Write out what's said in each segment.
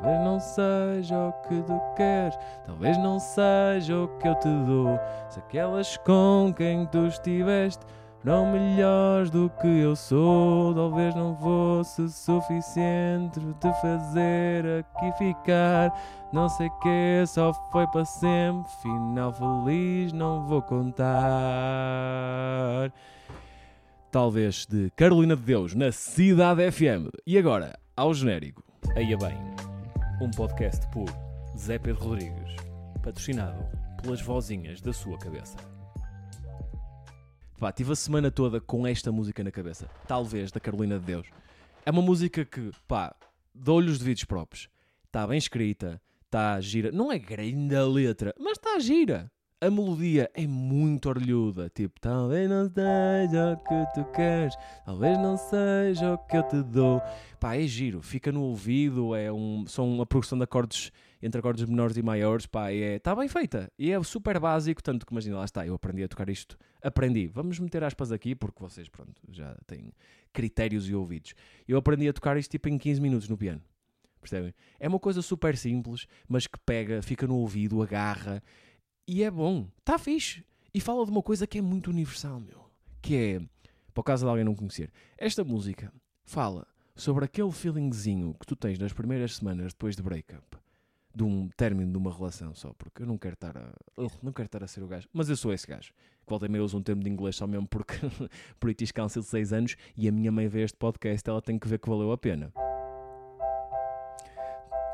Talvez não seja o que tu queres, talvez não seja o que eu te dou. Se aquelas com quem tu estiveste foram melhores do que eu sou, talvez não fosse suficiente de fazer aqui ficar. Não sei que só foi para sempre, final feliz não vou contar. Talvez de Carolina de Deus na Cidade FM. E agora, ao genérico. Aí bem, um podcast por Zé Pedro Rodrigues, patrocinado pelas vozinhas da sua cabeça. Pá, tive a semana toda com esta música na cabeça. Talvez, da Carolina de Deus. É uma música que, pá, dou-lhe os devidos próprios. Está bem escrita, está gira. Não é grande a letra, mas está gira. A melodia é muito orlhuda. Tipo, talvez não seja o que tu queres, talvez não seja o que eu te dou. Pá, é giro, fica no ouvido. É um, são uma progressão de acordes entre acordes menores e maiores. Pá, é, está bem feita. E é super básico. Tanto que imagina, lá está, eu aprendi a tocar isto. Aprendi, vamos meter aspas aqui, porque vocês, pronto, já têm critérios e ouvidos. Eu aprendi a tocar isto tipo em 15 minutos no piano. Percebem? É uma coisa super simples, mas que pega, fica no ouvido, agarra e é bom, está fixe. E fala de uma coisa que é muito universal, meu. Que é, por causa de alguém não conhecer, esta música fala sobre aquele feelingzinho que tu tens nas primeiras semanas depois de break-up. De um término de uma relação só, porque eu não quero estar a. não quero estar a ser o gajo. Mas eu sou esse gajo. Volta e meia uso um termo de inglês só mesmo porque British Council de 6 anos e a minha mãe vê este podcast, ela tem que ver que valeu a pena.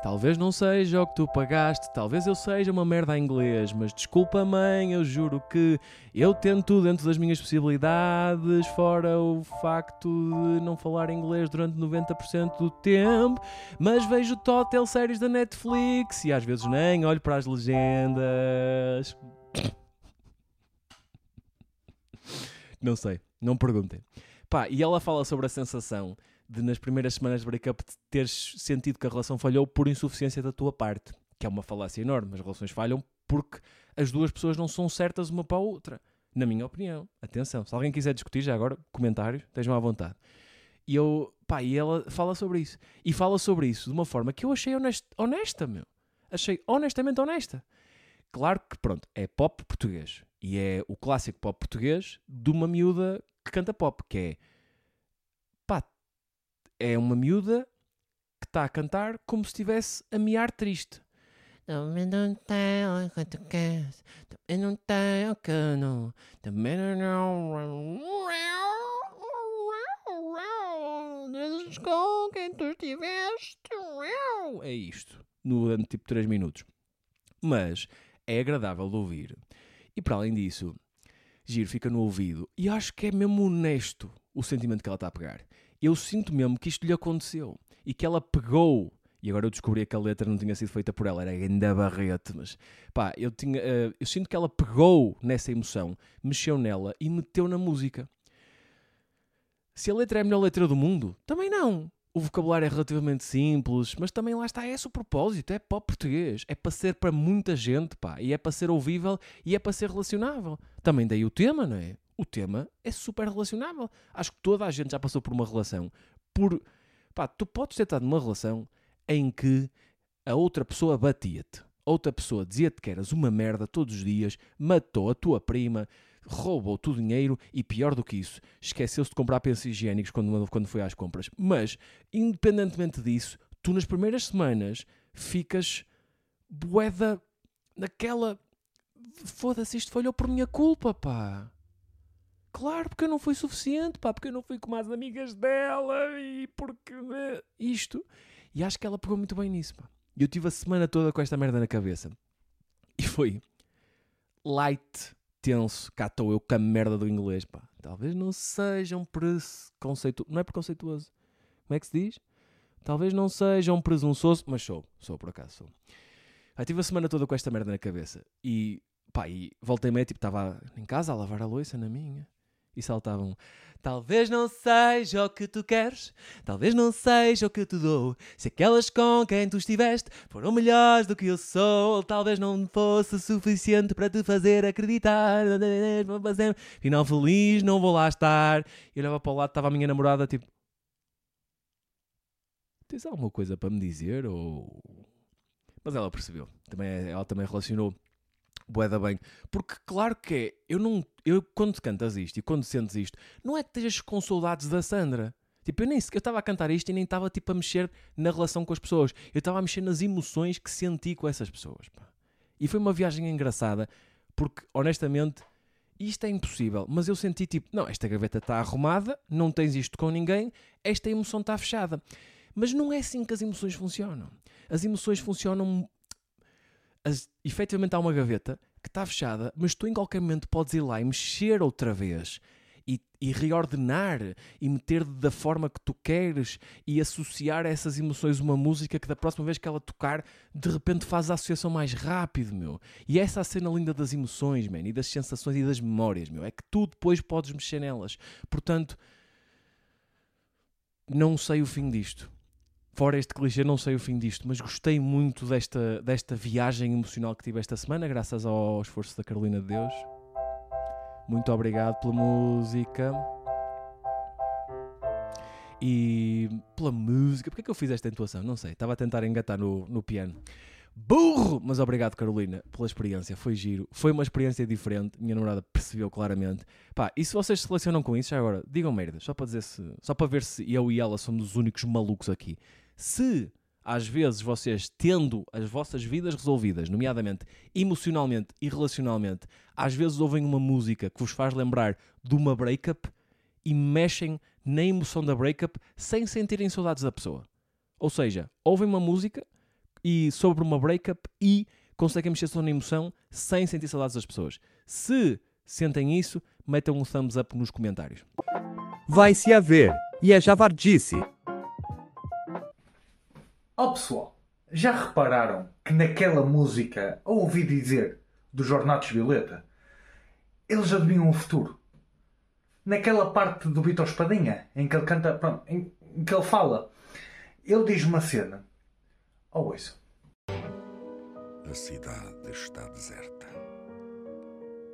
Talvez não seja o que tu pagaste, talvez eu seja uma merda em inglês, mas desculpa, mãe, eu juro que eu tento dentro das minhas possibilidades, fora o facto de não falar inglês durante 90% do tempo, mas vejo total séries da Netflix e às vezes nem olho para as legendas. Não sei, não perguntem. Pá, e ela fala sobre a sensação de nas primeiras semanas de break-up teres sentido que a relação falhou por insuficiência da tua parte, que é uma falácia enorme. As relações falham porque as duas pessoas não são certas uma para a outra, na minha opinião. Atenção, se alguém quiser discutir já agora, comentários, estejam à vontade. E eu, pá, e ela fala sobre isso. E fala sobre isso de uma forma que eu achei honesta, honesta meu. Achei honestamente honesta. Claro que, pronto, é pop português. E é o clássico pop português de uma miúda que canta pop, que é é uma miúda que está a cantar como se estivesse a miar triste. Também não tem o que tu queres, também não tem o que não, também não. Com quem tu estiveste. É isto, no tipo 3 minutos. Mas é agradável de ouvir. E para além disso, giro fica no ouvido. E acho que é mesmo honesto o sentimento que ela está a pegar eu sinto mesmo que isto lhe aconteceu e que ela pegou. E agora eu descobri que a letra não tinha sido feita por ela, era ainda barrete, mas pá, eu, tinha, uh, eu sinto que ela pegou nessa emoção, mexeu nela e meteu na música. Se a letra é a melhor letra do mundo, também não. O vocabulário é relativamente simples, mas também lá está, é esse o propósito, é pop português, é para ser para muita gente, pá, e é para ser ouvível e é para ser relacionável. Também daí o tema, não é? O tema é super relacionável. Acho que toda a gente já passou por uma relação. Por, pá, tu podes ter estado numa relação em que a outra pessoa batia-te. Outra pessoa dizia-te que eras uma merda todos os dias, matou a tua prima, roubou-te o dinheiro e, pior do que isso, esqueceu-se de comprar pensos higiênicos quando, quando foi às compras. Mas, independentemente disso, tu nas primeiras semanas ficas boeda naquela. Foda-se, isto falhou por minha culpa, pá. Claro, porque eu não fui suficiente, pá, porque eu não fui com as amigas dela e porque né, isto. E acho que ela pegou muito bem nisso, pá. E eu tive a semana toda com esta merda na cabeça. E foi light, tenso, cá estou eu com a merda do inglês, pá. Talvez não sejam preconceituoso. Não é preconceituoso. Como é que se diz? Talvez não sejam presunçoso, mas sou, sou por acaso, sou. Aí tive a semana toda com esta merda na cabeça. E, pá, e voltei-me, tipo, estava em casa a lavar a louça na minha e saltavam. Talvez não seja o que tu queres, talvez não seja o que te dou. Se aquelas com quem tu estiveste foram melhores do que eu sou, talvez não fosse suficiente para te fazer acreditar. Final feliz, não vou lá estar. E olhava para o lado, estava a minha namorada, tipo. Tens alguma coisa para me dizer? Ou Mas ela percebeu. Também, ela também relacionou boeda bem. Porque claro que é, eu não, eu quando cantas isto e quando sentes isto, não é que estejas com saudades da Sandra. Tipo, eu nem eu estava a cantar isto e nem estava tipo a mexer na relação com as pessoas. Eu estava a mexer nas emoções que senti com essas pessoas. Pá. E foi uma viagem engraçada, porque honestamente isto é impossível. Mas eu senti tipo, não, esta gaveta está arrumada, não tens isto com ninguém, esta emoção está fechada. Mas não é assim que as emoções funcionam. As emoções funcionam. As, efetivamente há uma gaveta que está fechada, mas tu em qualquer momento podes ir lá e mexer outra vez e, e reordenar e meter da forma que tu queres e associar a essas emoções uma música que da próxima vez que ela tocar, de repente faz a associação mais rápido, meu. E essa é a cena linda das emoções, man, e das sensações e das memórias, meu. É que tu depois podes mexer nelas. Portanto, não sei o fim disto. Fora este clichê, não sei o fim disto, mas gostei muito desta, desta viagem emocional que tive esta semana, graças ao esforço da Carolina de Deus. Muito obrigado pela música. E pela música. Porquê é que eu fiz esta intuação? Não sei. Estava a tentar engatar no, no piano. Burro! Mas obrigado, Carolina, pela experiência. Foi giro. Foi uma experiência diferente. Minha namorada percebeu claramente. Pá, e se vocês se relacionam com isso, já agora, digam merda. Só para dizer se. Só para ver se eu e ela somos os únicos malucos aqui. Se às vezes vocês tendo as vossas vidas resolvidas, nomeadamente emocionalmente e relacionalmente, às vezes ouvem uma música que vos faz lembrar de uma breakup e mexem na emoção da breakup sem sentirem saudades da pessoa. Ou seja, ouvem uma música e sobre uma breakup e conseguem mexer só na emoção sem sentir saudades das pessoas. Se sentem isso, metam um thumbs up nos comentários. Vai-se a ver. E é javardice. Ó pessoal, já repararam que naquela música, ao ouvir dizer dos Jornados Violeta, eles adivinham o futuro? Naquela parte do Vitor Espadinha, em que ele canta, pronto, em, em que ele fala, ele diz uma cena. Oh, isso. A cidade está deserta.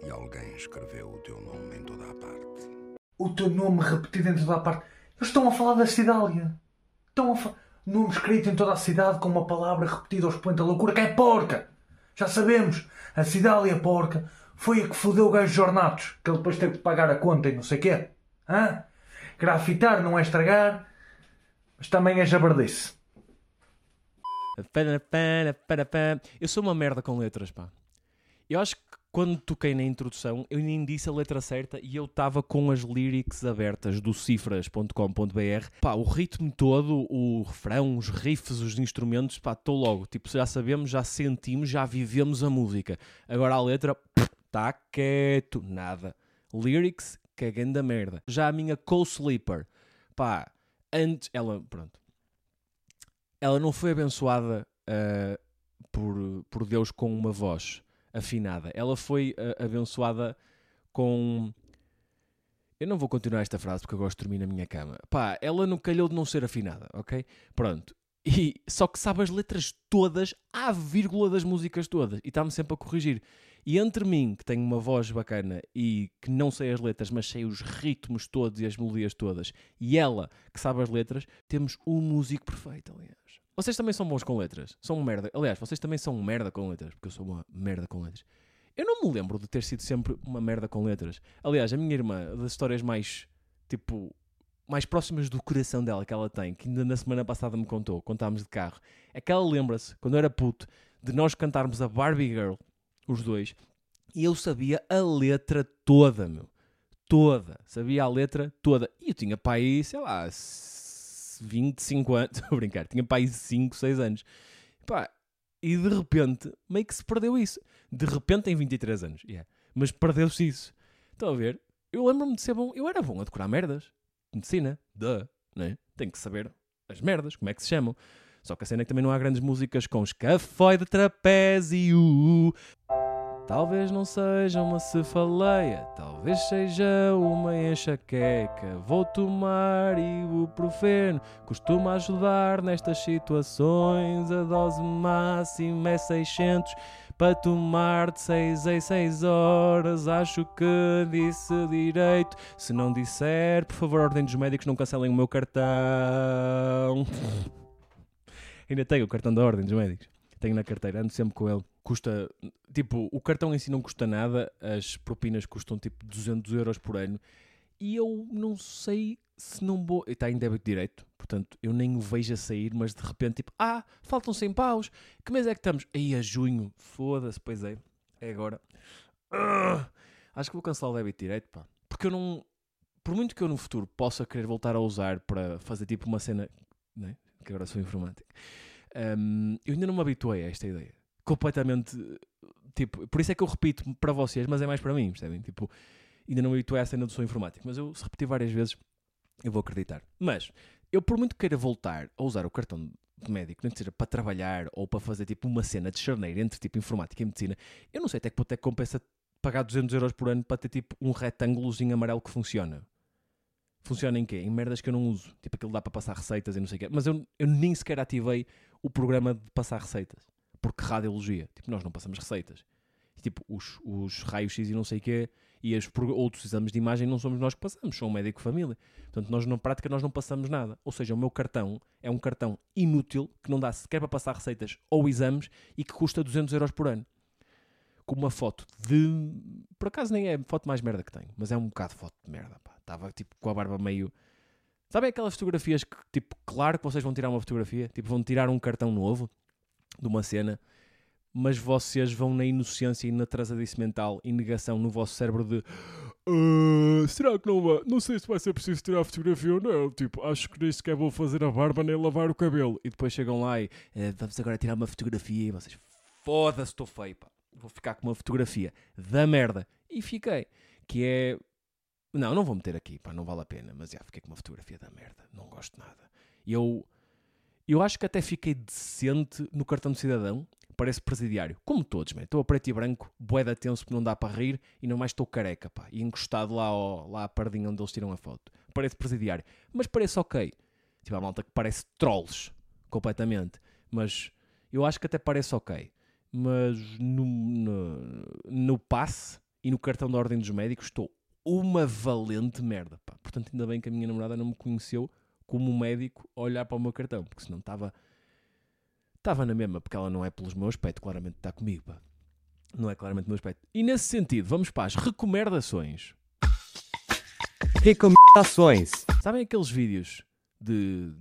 E alguém escreveu o teu nome em toda a parte. O teu nome repetido em toda a parte. Eles estão a falar da Cidália. Estão a falar. Nome escrito em toda a cidade com uma palavra repetida ao expoente da loucura que é porca. Já sabemos. A Cidália porca foi a que fodeu o gajo de Jornatos, que ele depois teve que pagar a conta e não sei o quê. Hã? Grafitar não é estragar, mas também é jabardice. Eu sou uma merda com letras, pá. Eu acho que quando toquei na introdução, eu nem disse a letra certa e eu estava com as lyrics abertas do cifras.com.br. Pá, o ritmo todo, o refrão, os riffs, os instrumentos, pá, estou logo. Tipo, já sabemos, já sentimos, já vivemos a música. Agora a letra, está quieto, nada. Lyrics, cagando a merda. Já a minha co-sleeper, pá, antes, ela, pronto. Ela não foi abençoada uh, por, por Deus com uma voz afinada. Ela foi uh, abençoada com. Eu não vou continuar esta frase porque eu gosto de dormir na minha cama. Pá, ela não calhou de não ser afinada, ok? Pronto. E, só que sabe as letras todas, à vírgula das músicas todas. E está-me sempre a corrigir. E entre mim, que tenho uma voz bacana e que não sei as letras, mas sei os ritmos todos e as melodias todas, e ela, que sabe as letras, temos um músico perfeito, aliás. Vocês também são bons com letras. São merda. Aliás, vocês também são merda com letras, porque eu sou uma merda com letras. Eu não me lembro de ter sido sempre uma merda com letras. Aliás, a minha irmã, das histórias mais, tipo, mais próximas do coração dela que ela tem, que ainda na semana passada me contou, contámos de carro, é que ela lembra-se, quando eu era puto, de nós cantarmos a Barbie Girl, os dois, e eu sabia a letra toda, meu. Toda. Sabia a letra toda. E eu tinha pai, sei lá, 25 anos. Estou a brincar. Tinha pai 5, 6 anos. Pá, e de repente, meio que se perdeu isso. De repente tem 23 anos. Yeah. Mas perdeu-se isso. Estão a ver? Eu lembro-me de ser bom. Eu era bom a decorar merdas. Medicina. Duh. Né? Tenho que saber as merdas. Como é que se chamam. Só que a cena é que também não há grandes músicas com escafoide trapézio. Talvez não seja uma cefaleia, talvez seja uma enxaqueca. Vou tomar ibuprofeno, costuma ajudar nestas situações. A dose máxima é 600 para tomar de 6 em 6 horas. Acho que disse direito. Se não disser, por favor, ordem dos médicos, não cancelem o meu cartão. Ainda tenho o cartão da ordem dos médicos. Tenho na carteira, ando sempre com ele. Custa, tipo, o cartão em si não custa nada, as propinas custam tipo 200 euros por ano. E eu não sei se não vou. Está em débito direito, portanto eu nem o vejo a sair, mas de repente, tipo, ah, faltam 100 paus. Que mês é que estamos? Aí a junho, foda-se, pois é, é agora. Ah, acho que vou cancelar o débito direito, pá. Porque eu não. Por muito que eu no futuro possa querer voltar a usar para fazer tipo uma cena, né? que agora sou informático, hum, eu ainda não me habituei a esta ideia. Completamente. Tipo, por isso é que eu repito para vocês, mas é mais para mim, percebem? Tipo, ainda não me habituei à cena do som informático, mas eu se repetir várias vezes, eu vou acreditar. Mas, eu por muito que queira voltar a usar o cartão de médico, nem que seja para trabalhar ou para fazer tipo uma cena de charneira entre tipo informática e medicina, eu não sei até que ponto é que compensa pagar 200 euros por ano para ter tipo um retângulozinho amarelo que funciona. Funciona em quê? Em merdas que eu não uso. Tipo aquilo dá para passar receitas e não sei o quê. Mas eu, eu nem sequer ativei o programa de passar receitas. Porque radiologia. Tipo, nós não passamos receitas. Tipo, os, os raios-x e não sei o quê e os outros exames de imagem não somos nós que passamos, são o médico família. Portanto, nós na prática nós não passamos nada. Ou seja, o meu cartão é um cartão inútil que não dá sequer para passar receitas ou exames e que custa 200 euros por ano. Com uma foto de. Por acaso nem é a foto mais merda que tenho, mas é um bocado foto de merda. pá. Estava tipo com a barba meio. Sabem aquelas fotografias que, tipo, claro que vocês vão tirar uma fotografia, tipo, vão tirar um cartão novo de uma cena, mas vocês vão na inocência e na atrasadice mental e negação no vosso cérebro de "Ah, será que não? Não sei se vai ser preciso tirar a fotografia ou não. Tipo, acho que nem sequer vou fazer a barba nem lavar o cabelo. E depois chegam lá e "Eh, vamos agora tirar uma fotografia e vocês foda-se, estou feio, pá. Vou ficar com uma fotografia da merda. E fiquei. Que é. Não, não vou meter aqui, pá, não vale a pena. Mas já fiquei com uma fotografia da merda. Não gosto nada. Eu. Eu acho que até fiquei decente no cartão de cidadão. Parece presidiário. Como todos, man. Estou a preto e branco, boeda tenso porque não dá para rir e não mais estou careca, pá. E encostado lá, lá à pardinha onde eles tiram a foto. Parece presidiário. Mas parece ok. Tipo, a malta que parece trolls. Completamente. Mas eu acho que até parece ok. Mas no, no, no passe e no cartão da Ordem dos Médicos estou uma valente merda, pá. Portanto, ainda bem que a minha namorada não me conheceu como médico a olhar para o meu cartão, porque senão estava estava na mesma, porque ela não é pelos meus aspecto, claramente está comigo, pá. Não é claramente o meu aspecto. E nesse sentido, vamos para as recomendações. Recomendações. Sabem aqueles vídeos de,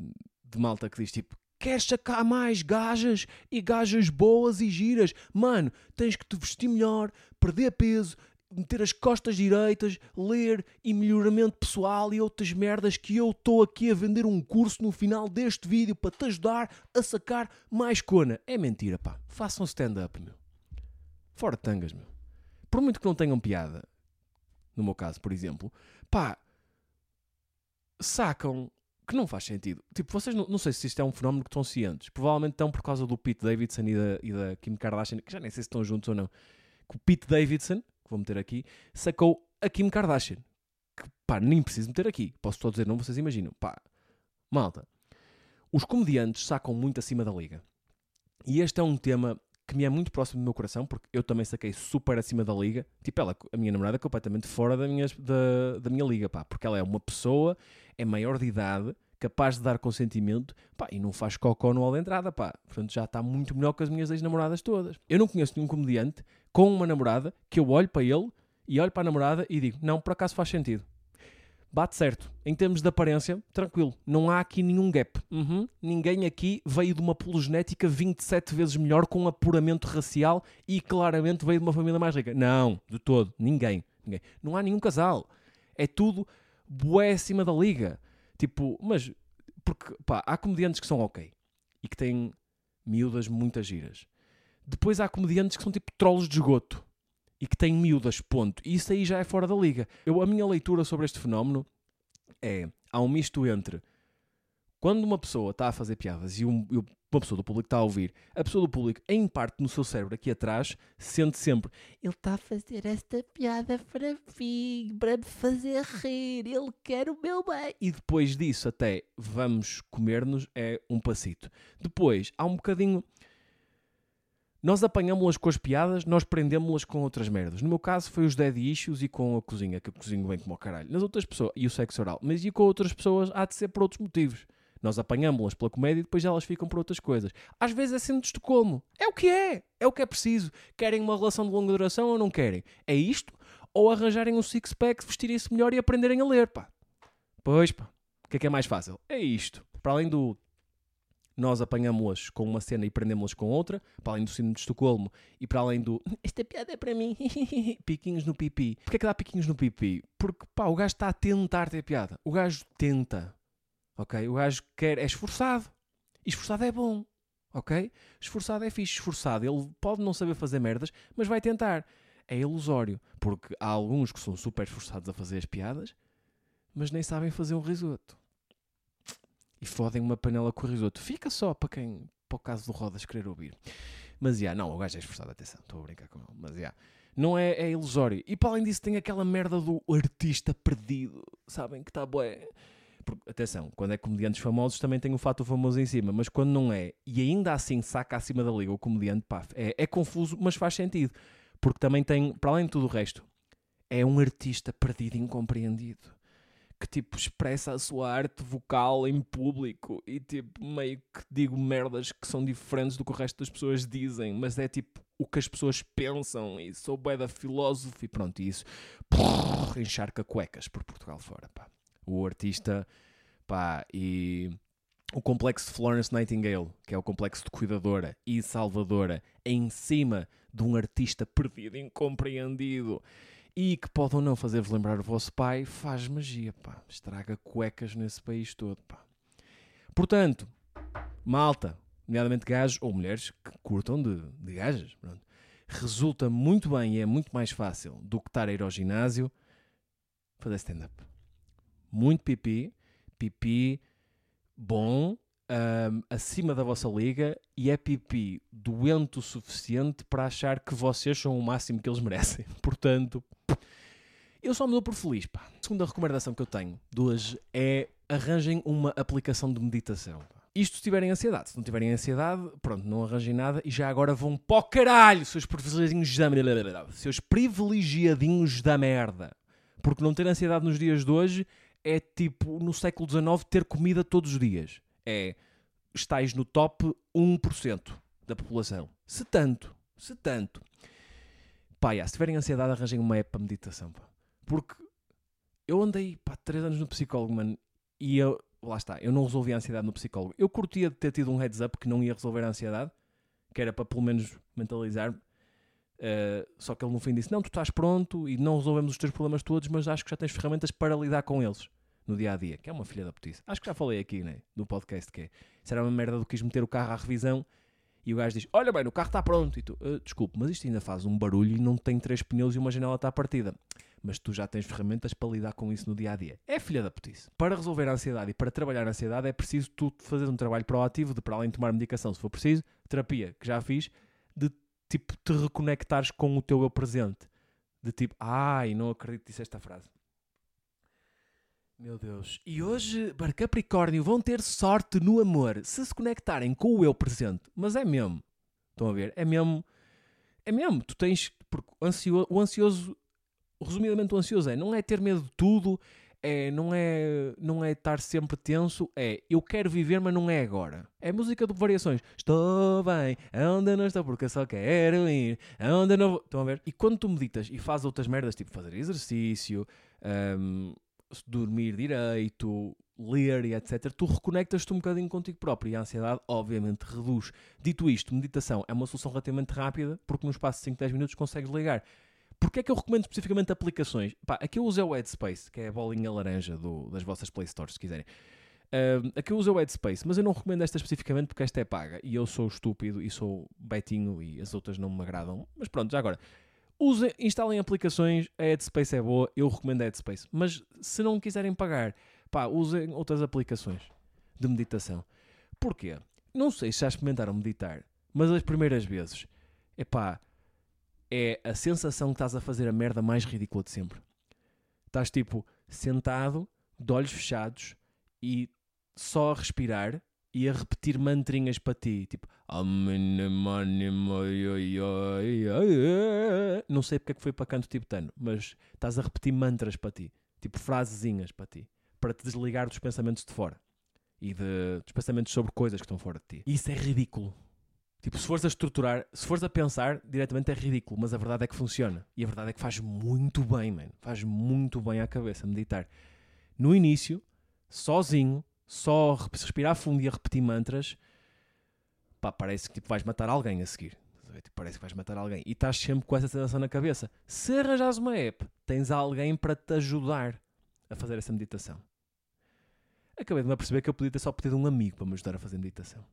de malta que diz tipo Queres sacar mais gajas e gajas boas e giras? Mano, tens que te vestir melhor, perder peso, meter as costas direitas, ler e melhoramento pessoal e outras merdas que eu estou aqui a vender um curso no final deste vídeo para te ajudar a sacar mais cona. É mentira, pá. Façam stand-up, meu. Fora tangas, meu. Por muito que não tenham piada, no meu caso, por exemplo, pá, sacam que não faz sentido. Tipo, vocês não, não sei se isto é um fenómeno que estão cientes. Provavelmente estão por causa do Pete Davidson e da, e da Kim Kardashian, que já nem sei se estão juntos ou não. Que o Pete Davidson, que vou meter aqui, sacou a Kim Kardashian. Que pá, nem preciso meter aqui. Posso só dizer, não vocês imaginam. Pá, malta. Os comediantes sacam muito acima da liga. E este é um tema que me é muito próximo do meu coração, porque eu também saquei super acima da liga. Tipo, ela, a minha namorada, completamente fora da minha, da, da minha liga, pá. Porque ela é uma pessoa, é maior de idade, capaz de dar consentimento, pá, e não faz cocó no hall de entrada, pá. Portanto, já está muito melhor que as minhas ex-namoradas todas. Eu não conheço nenhum comediante com uma namorada que eu olho para ele e olho para a namorada e digo, não, por acaso faz sentido. Bate certo. Em termos de aparência, tranquilo. Não há aqui nenhum gap. Uhum. Ninguém aqui veio de uma genética 27 vezes melhor com apuramento racial e claramente veio de uma família mais rica. Não, de todo. Ninguém. Ninguém. Não há nenhum casal. É tudo bué acima da liga. Tipo, mas... Porque, pá, há comediantes que são ok. E que têm miúdas muitas giras. Depois há comediantes que são tipo trolls de esgoto e que têm miúdas, ponto. E isso aí já é fora da liga. Eu, a minha leitura sobre este fenómeno é: há um misto entre quando uma pessoa está a fazer piadas e, um- e uma pessoa do público está a ouvir, a pessoa do público, em parte no seu cérebro aqui atrás, sente sempre: ele está a fazer esta piada para mim, para me fazer rir, ele quer o meu bem. E depois disso, até vamos comer-nos, é um passito. Depois, há um bocadinho. Nós apanhámos-las com as piadas, nós prendemos-las com outras merdas. No meu caso foi os dead issues e com a cozinha, que eu cozinho bem como o caralho. Nas outras pessoas, e o sexo oral. Mas e com outras pessoas há de ser por outros motivos. Nós apanhámos-las pela comédia e depois elas ficam por outras coisas. Às vezes é síndrome de Estocolmo. É o que é. É o que é preciso. Querem uma relação de longa duração ou não querem? É isto? Ou arranjarem um six-pack, vestirem-se melhor e aprenderem a ler, pá. Pois, pá. O que é que é mais fácil? É isto. Para além do nós apanhámos-las com uma cena e prendemos-las com outra, para além do síndrome de Estocolmo e para além do esta piada é para mim, piquinhos no pipi. Porquê é que dá piquinhos no pipi? Porque pá, o gajo está a tentar ter piada. O gajo tenta, ok? O gajo quer, é esforçado. E esforçado é bom, ok? Esforçado é fixe. Esforçado, ele pode não saber fazer merdas, mas vai tentar. É ilusório, porque há alguns que são super esforçados a fazer as piadas, mas nem sabem fazer um risoto e fodem uma panela com risoto. Fica só para quem, para o caso do Rodas querer ouvir. Mas, já, não, o gajo é esforçado, atenção, estou a brincar com ele. Mas, já, não é, é ilusório. E para além disso tem aquela merda do artista perdido, sabem, que está bué... Porque, atenção, quando é comediantes famosos também tem o fato famoso em cima, mas quando não é, e ainda assim saca acima da liga o comediante, pá, é, é confuso, mas faz sentido. Porque também tem, para além de tudo o resto, é um artista perdido e incompreendido que tipo expressa a sua arte vocal em público e tipo meio que digo merdas que são diferentes do que o resto das pessoas dizem, mas é tipo o que as pessoas pensam e sou bué da filósofo e pronto, e isso encharca cuecas por Portugal fora, pá. O artista, pá, e o complexo de Florence Nightingale, que é o complexo de cuidadora e salvadora, em cima de um artista perdido, incompreendido e que pode ou não fazer-vos lembrar o vosso pai, faz magia, pá. Estraga cuecas nesse país todo, pá. Portanto, malta, nomeadamente gajos ou mulheres que curtam de, de gajas, pronto, resulta muito bem e é muito mais fácil do que estar a ir ao ginásio fazer stand-up. Muito pipi, pipi bom, um, acima da vossa liga e é pipi doente o suficiente para achar que vocês são o máximo que eles merecem. Portanto, eu só me dou por feliz. Pá. A segunda recomendação que eu tenho de hoje é arranjem uma aplicação de meditação. Isto se tiverem ansiedade. Se não tiverem ansiedade, pronto, não arranjem nada e já agora vão para o caralho, seus privilegiadinhos da merda. Seus privilegiadinhos da merda. Porque não ter ansiedade nos dias de hoje é tipo no século XIX ter comida todos os dias. É estáis no top 1% da população. Se tanto, se tanto. Pá, já, se tiverem ansiedade, arranjem uma app para meditação. Pá. Porque eu andei, pá, 3 anos no psicólogo, mano, e eu, lá está, eu não resolvi a ansiedade no psicólogo. Eu curtia de ter tido um heads up que não ia resolver a ansiedade, que era para pelo menos mentalizar-me. Uh, só que ele no fim disse: Não, tu estás pronto e não resolvemos os teus problemas todos, mas acho que já tens ferramentas para lidar com eles no dia a dia, que é uma filha da putice. Acho que já falei aqui, né? No podcast que é. Isso era uma merda do que quis meter o carro à revisão e o gajo diz: Olha bem, o carro está pronto. E tu, uh, desculpe, mas isto ainda faz um barulho e não tem três pneus e uma janela está partida. Mas tu já tens ferramentas para lidar com isso no dia a dia. É filha da putice. Para resolver a ansiedade e para trabalhar a ansiedade é preciso tu fazer um trabalho proativo de, para além de tomar medicação, se for preciso, terapia, que já fiz, tipo te reconectares com o teu eu presente. De tipo, ai, não acredito que disse esta frase. Meu Deus. E hoje, para Capricórnio, vão ter sorte no amor se se conectarem com o eu presente. Mas é mesmo. Estão a ver? É mesmo. É mesmo. Tu tens. Porque o ansioso, o ansioso resumidamente, o ansioso é não é ter medo de tudo, é, não, é, não é estar sempre tenso, é eu quero viver, mas não é agora. É música de variações. Estou bem, onde não estou, porque só quero ir, onde não vou. Estão a ver? E quando tu meditas e fazes outras merdas, tipo fazer exercício, um, dormir direito, ler e etc., tu reconectas-te um bocadinho contigo próprio e a ansiedade, obviamente, reduz. Dito isto, meditação é uma solução relativamente rápida, porque no espaço de 5, 10 minutos consegues ligar. Porquê é que eu recomendo especificamente aplicações? Pá, aqui eu uso é o Headspace, que é a bolinha laranja do, das vossas Play Stores, se quiserem. Uh, aqui eu uso é o Headspace, mas eu não recomendo esta especificamente porque esta é paga e eu sou estúpido e sou betinho e as outras não me agradam. Mas pronto, já agora. Usem, instalem aplicações, a Headspace é boa, eu recomendo a Headspace. Mas se não quiserem pagar, pá, usem outras aplicações de meditação. Porquê? Não sei se já experimentaram meditar, mas as primeiras vezes, é pá, é a sensação que estás a fazer a merda mais ridícula de sempre. Estás tipo sentado, de olhos fechados e só a respirar e a repetir mantrinhas para ti, tipo não sei porque é que foi para canto tibetano, mas estás a repetir mantras para ti, tipo frasezinhas para ti, para te desligar dos pensamentos de fora. e de, de pensamentos sobre coisas que estão fora de ti. Isso é ridículo. Tipo, se fores a estruturar, se fores a pensar, diretamente é ridículo, mas a verdade é que funciona. E a verdade é que faz muito bem, mano. Faz muito bem à cabeça meditar. No início, sozinho, só re- respirar fundo e a repetir mantras, pá, parece que tipo, vais matar alguém a seguir. Tipo, parece que vais matar alguém. E estás sempre com essa sensação na cabeça. Se arranjares uma app, tens alguém para te ajudar a fazer essa meditação. Acabei de me aperceber que eu podia ter só pedido um amigo para me ajudar a fazer meditação.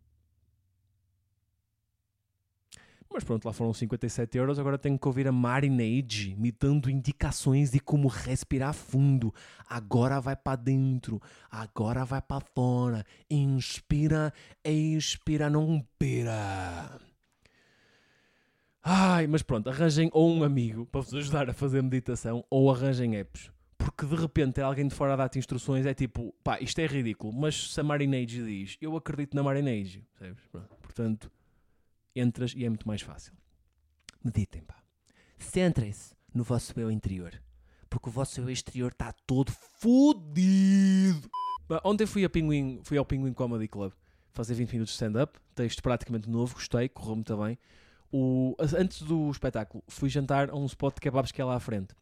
Mas pronto, lá foram 57 euros. Agora tenho que ouvir a Marinade me dando indicações de como respirar fundo. Agora vai para dentro, agora vai para fora. Inspira, expira, não pira. Ai, mas pronto, arranjem ou um amigo para vos ajudar a fazer meditação ou arranjem apps. Porque de repente alguém de fora a dar-te instruções é tipo, pá, isto é ridículo, mas se a Marinade diz, eu acredito na Marinade, percebes? Portanto, entras e é muito mais fácil. Meditem, pá. Centrem-se no vosso eu interior. Porque o vosso eu exterior está todo fodido. Ontem fui, a Pinguim, fui ao Pinguim Comedy Club fazer 20 minutos de stand-up. Texto praticamente novo, gostei, correu muito bem. O, antes do espetáculo, fui jantar a um spot de kebabs que é lá à frente.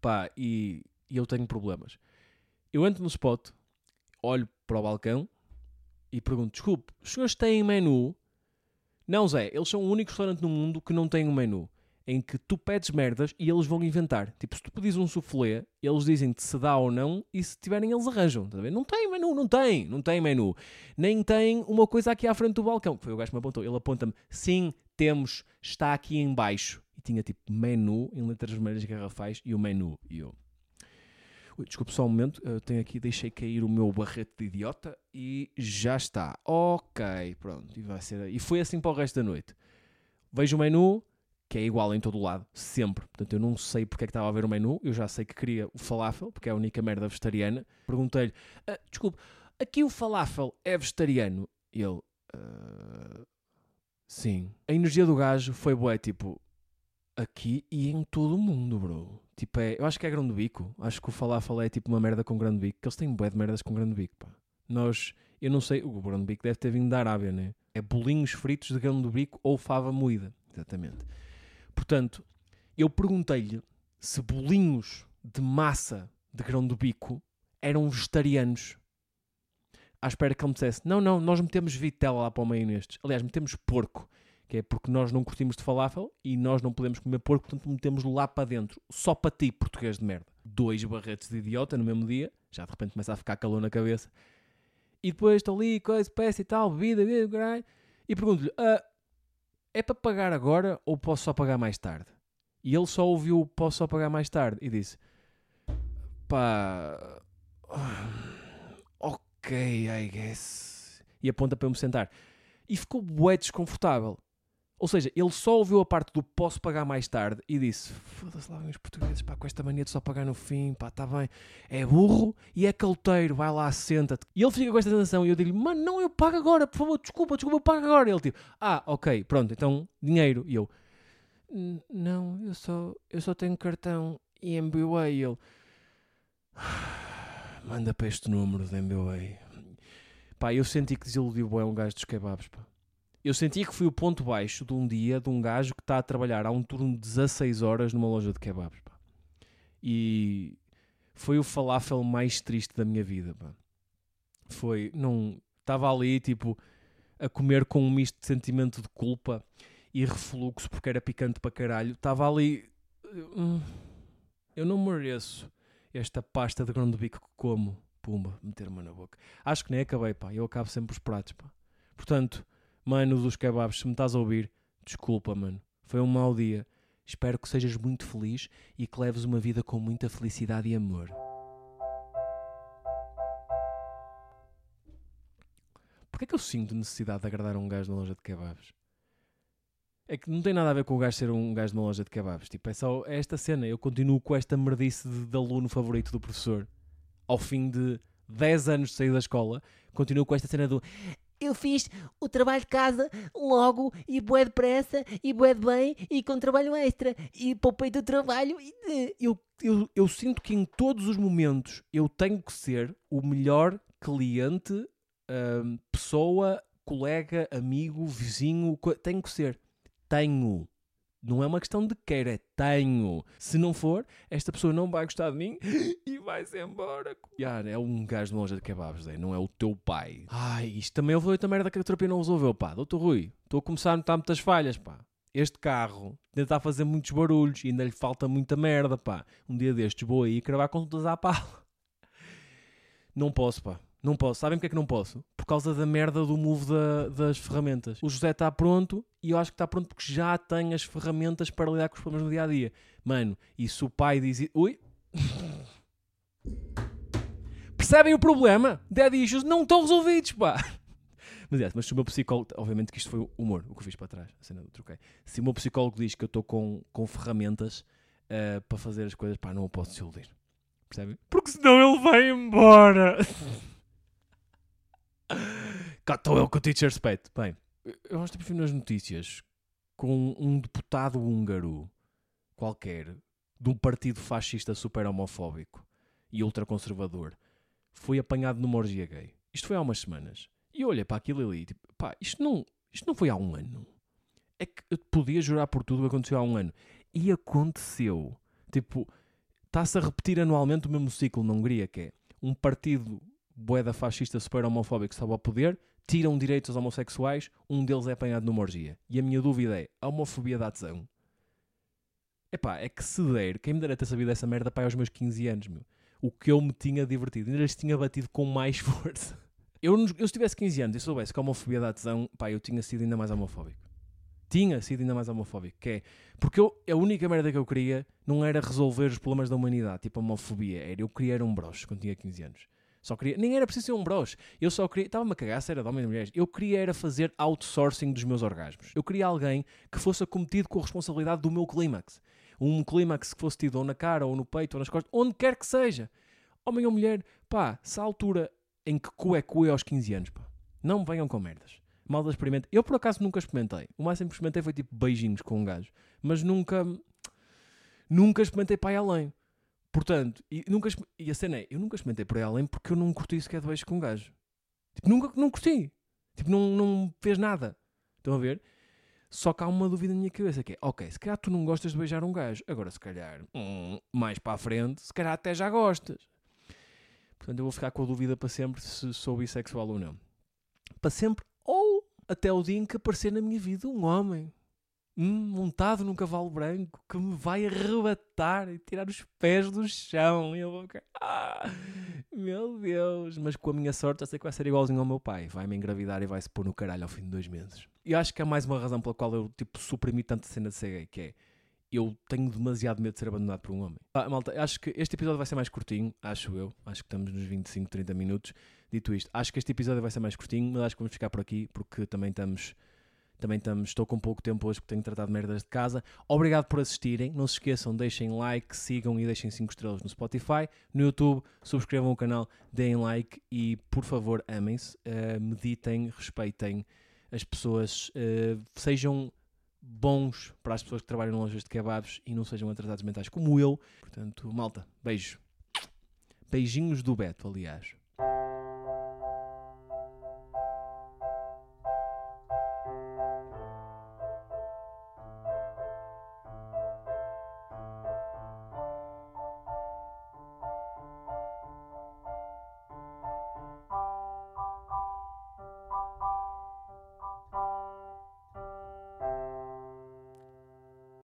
Pá, e, e eu tenho problemas. Eu entro no spot, olho para o balcão e pergunto: desculpe, os senhores têm menu? Não, Zé, eles são o único restaurante no mundo que não tem um menu. Em que tu pedes merdas e eles vão inventar. Tipo, se tu pedis um soufflé, eles dizem-te se dá ou não e se tiverem eles arranjam. Ver? Não tem menu, não tem, não tem menu. Nem tem uma coisa aqui à frente do balcão. Foi o gajo que me apontou. Ele aponta-me, sim, temos, está aqui em baixo. E tinha tipo menu em letras vermelhas garrafais e o menu. E eu, Ui, desculpe só um momento, eu tenho aqui, deixei cair o meu barrete de idiota e já está. Ok, pronto, e vai ser. E foi assim para o resto da noite. Vejo o menu, que é igual em todo o lado, sempre. Portanto, eu não sei porque é que estava a ver o menu, eu já sei que queria o falafel, porque é a única merda vegetariana. Perguntei-lhe, "Ah, desculpe, aqui o falafel é vegetariano? E ele, "Ah, sim. A energia do gajo foi boa, tipo, aqui e em todo o mundo, bro. Tipo, é, eu acho que é grande bico. Acho que o falafel é tipo uma merda com grande bico. Que eles têm bué de merdas com grande bico, pá. Nós, eu não sei, o grande bico deve ter vindo da Arábia, né? É bolinhos fritos de grande bico ou fava moída. Exatamente. Portanto, eu perguntei-lhe se bolinhos de massa de grão do bico eram vegetarianos. À espera que ele me dissesse: Não, não, nós metemos vitela lá para o meio nestes. Aliás, metemos porco que é porque nós não curtimos de falafel e nós não podemos comer porco, portanto metemos lá para dentro, só para ti, português de merda. Dois barretes de idiota no mesmo dia, já de repente começa a ficar calor na cabeça. E depois estou ali, coisa, peça e tal, bebida, bebida, e pergunto-lhe: "Ah, é para pagar agora ou posso só pagar mais tarde? E ele só ouviu posso só pagar mais tarde e disse: pá, ok, I guess. E aponta para eu me sentar. E ficou bué desconfortável. Ou seja, ele só ouviu a parte do posso pagar mais tarde e disse: Foda-se lá, os portugueses, pá, com esta mania de só pagar no fim, pá, está bem. É burro e é calteiro, vai lá, senta-te. E ele fica com esta sensação e eu digo-lhe: Mano, não, eu pago agora, por favor, desculpa, desculpa, eu pago agora. E ele tipo: Ah, ok, pronto, então dinheiro. E eu: "N- Não, eu só, eu só tenho cartão e MBWay. E ele: Manda para este número de MBWay. Pá, eu senti que desiludiu bué um gajo dos kebabs, pá. Eu senti que fui o ponto baixo de um dia de um gajo que está a trabalhar há um turno de 16 horas numa loja de kebabs, pá. E foi o falafel mais triste da minha vida, pá. Foi, não, estava ali, tipo, a comer com um misto de sentimento de culpa e refluxo porque era picante para caralho. Estava ali, hum, eu não mereço esta pasta de grão de bico que como. Pumba, meter-me na boca. Acho que nem acabei, pá. Eu acabo sempre os pratos, pá. Portanto, mano dos kebabs, se me estás a ouvir, desculpa, mano. Foi um mau dia. Espero que sejas muito feliz e que leves uma vida com muita felicidade e amor. Porquê é que eu sinto necessidade de agradar a um gajo na loja de kebabs? É que não tem nada a ver com o gajo ser um gajo uma loja de kebabs. Tipo, é só esta cena. Eu continuo com esta merdice de, de aluno favorito do professor. Ao fim de 10 anos de sair da escola, continuo com esta cena do Eu fiz o trabalho de casa logo e bué depressa e bué de bem e com trabalho extra e poupei do trabalho e eu, eu, eu sinto que em todos os momentos eu tenho que ser o melhor cliente hum, pessoa, colega, amigo, vizinho, co- tenho que ser. Tenho. Não é uma questão de querer, é tenho. Se não for, esta pessoa não vai gostar de mim e vai-se embora. Ya, é um gajo de loja de kebabs, Zé, não é o teu pai. Ai, isto também houve outra merda que a terapia não resolveu, pá. Doutor Rui, estou a começar a notar muitas falhas, pá. Este carro ainda está a fazer muitos barulhos e ainda lhe falta muita merda, pá. Um dia destes vou aí cravar com todas à pala. Não posso, pá. Não posso. Sabem porque é que não posso? Por causa da merda do move da- das ferramentas. O José está pronto e eu acho que está pronto porque já tem as ferramentas para lidar com os problemas do dia a dia. Mano, e se o pai diz. Ui! Percebem o problema? Dead issues não estão resolvidos, pá! Mas, é, mas se o meu psicólogo. Obviamente que isto foi humor, o que eu fiz para trás, a cena do troquei. Se o meu psicólogo diz que eu estou com, com ferramentas eh, para fazer as coisas, pá, não o posso desiludir. Percebem? Porque senão ele vai embora. Cá eu com o teacher respeito. Bem, eu acho que nas notícias com um deputado húngaro qualquer de um partido fascista super homofóbico e ultraconservador foi apanhado numa orgia gay. Isto foi há umas semanas. E olhei para aquilo ali tipo, pá, isto não, isto não foi há um ano. É que eu podia jurar por tudo que aconteceu há um ano. E aconteceu. Tipo, está-se a repetir anualmente o mesmo ciclo na Hungria, que é um partido boeda fascista super homofóbico estava ao poder, tiram direitos aos homossexuais, um deles é apanhado numa orgia. E a minha dúvida é, a homofobia dá tesão? Epá, é que se der, quem me dera ter sabido essa merda pai aos meus 15 anos, meu. O que eu me tinha divertido, ainda lhes tinha batido com mais força. Eu, eu se tivesse 15 anos e soubesse que a homofobia dá tesão, pá, eu tinha sido ainda mais homofóbico. Tinha sido ainda mais homofóbico, que é, porque eu, a única merda que eu queria não era resolver os problemas da humanidade, tipo a homofobia, era eu queria era um broche quando tinha 15 anos. Só queria, nem era preciso ser um broche, eu só queria, estava-me a cagar se era de homens e mulheres, eu queria era fazer outsourcing dos meus orgasmos. Eu queria alguém que fosse acometido com a responsabilidade do meu clímax. Um clímax que fosse tido ou na cara, ou no peito, ou nas costas, onde quer que seja. Homem ou mulher, pá, se a altura em que cu é cu é aos 15 anos, pá. Não me venham com merdas. Mal da experimento. Eu por acaso nunca experimentei. O máximo que experimentei foi tipo beijinhos com um gajo. Mas nunca. Nunca experimentei para além. Portanto, e, nunca, e a cena é, eu nunca experimentei para ir além porque eu não curti sequer de beijo com um gajo. Tipo, nunca não curti. Tipo, não, não fez nada. Estão a ver? Só que há uma dúvida na minha cabeça que é, ok, se calhar tu não gostas de beijar um gajo. Agora, se calhar, hum, mais para a frente, se calhar até já gostas. Portanto, eu vou ficar com a dúvida para sempre se sou bissexual ou não. Para sempre, ou até o dia em que aparecer na minha vida um homem montado num cavalo branco que me vai arrebatar e tirar os pés do chão. E eu vou ficar, ah, meu Deus. Mas com a minha sorte, eu sei que vai ser igualzinho ao meu pai. Vai-me engravidar e vai-se pôr no caralho ao fim de dois meses. E acho que é mais uma razão pela qual eu, tipo, suprimi tanto a cena de ser gay, que é eu tenho demasiado medo de ser abandonado por um homem. Ah, malta, acho que este episódio vai ser mais curtinho, acho eu. Acho que estamos nos 25, 30 minutos. Dito isto, acho que este episódio vai ser mais curtinho, mas acho que vamos ficar por aqui porque também estamos. Também estamos, estou com pouco tempo hoje porque tenho tratado merdas de casa. Obrigado por assistirem. Não se esqueçam, deixem like, sigam e deixem 5 estrelas no Spotify. No YouTube, subscrevam o canal, deem like e, por favor, amem-se, eh, meditem, respeitem as pessoas, eh, sejam bons para as pessoas que trabalham em lojas de kebabs e não sejam atrasados mentais como eu. Portanto, malta, beijo. Beijinhos do Beto, aliás.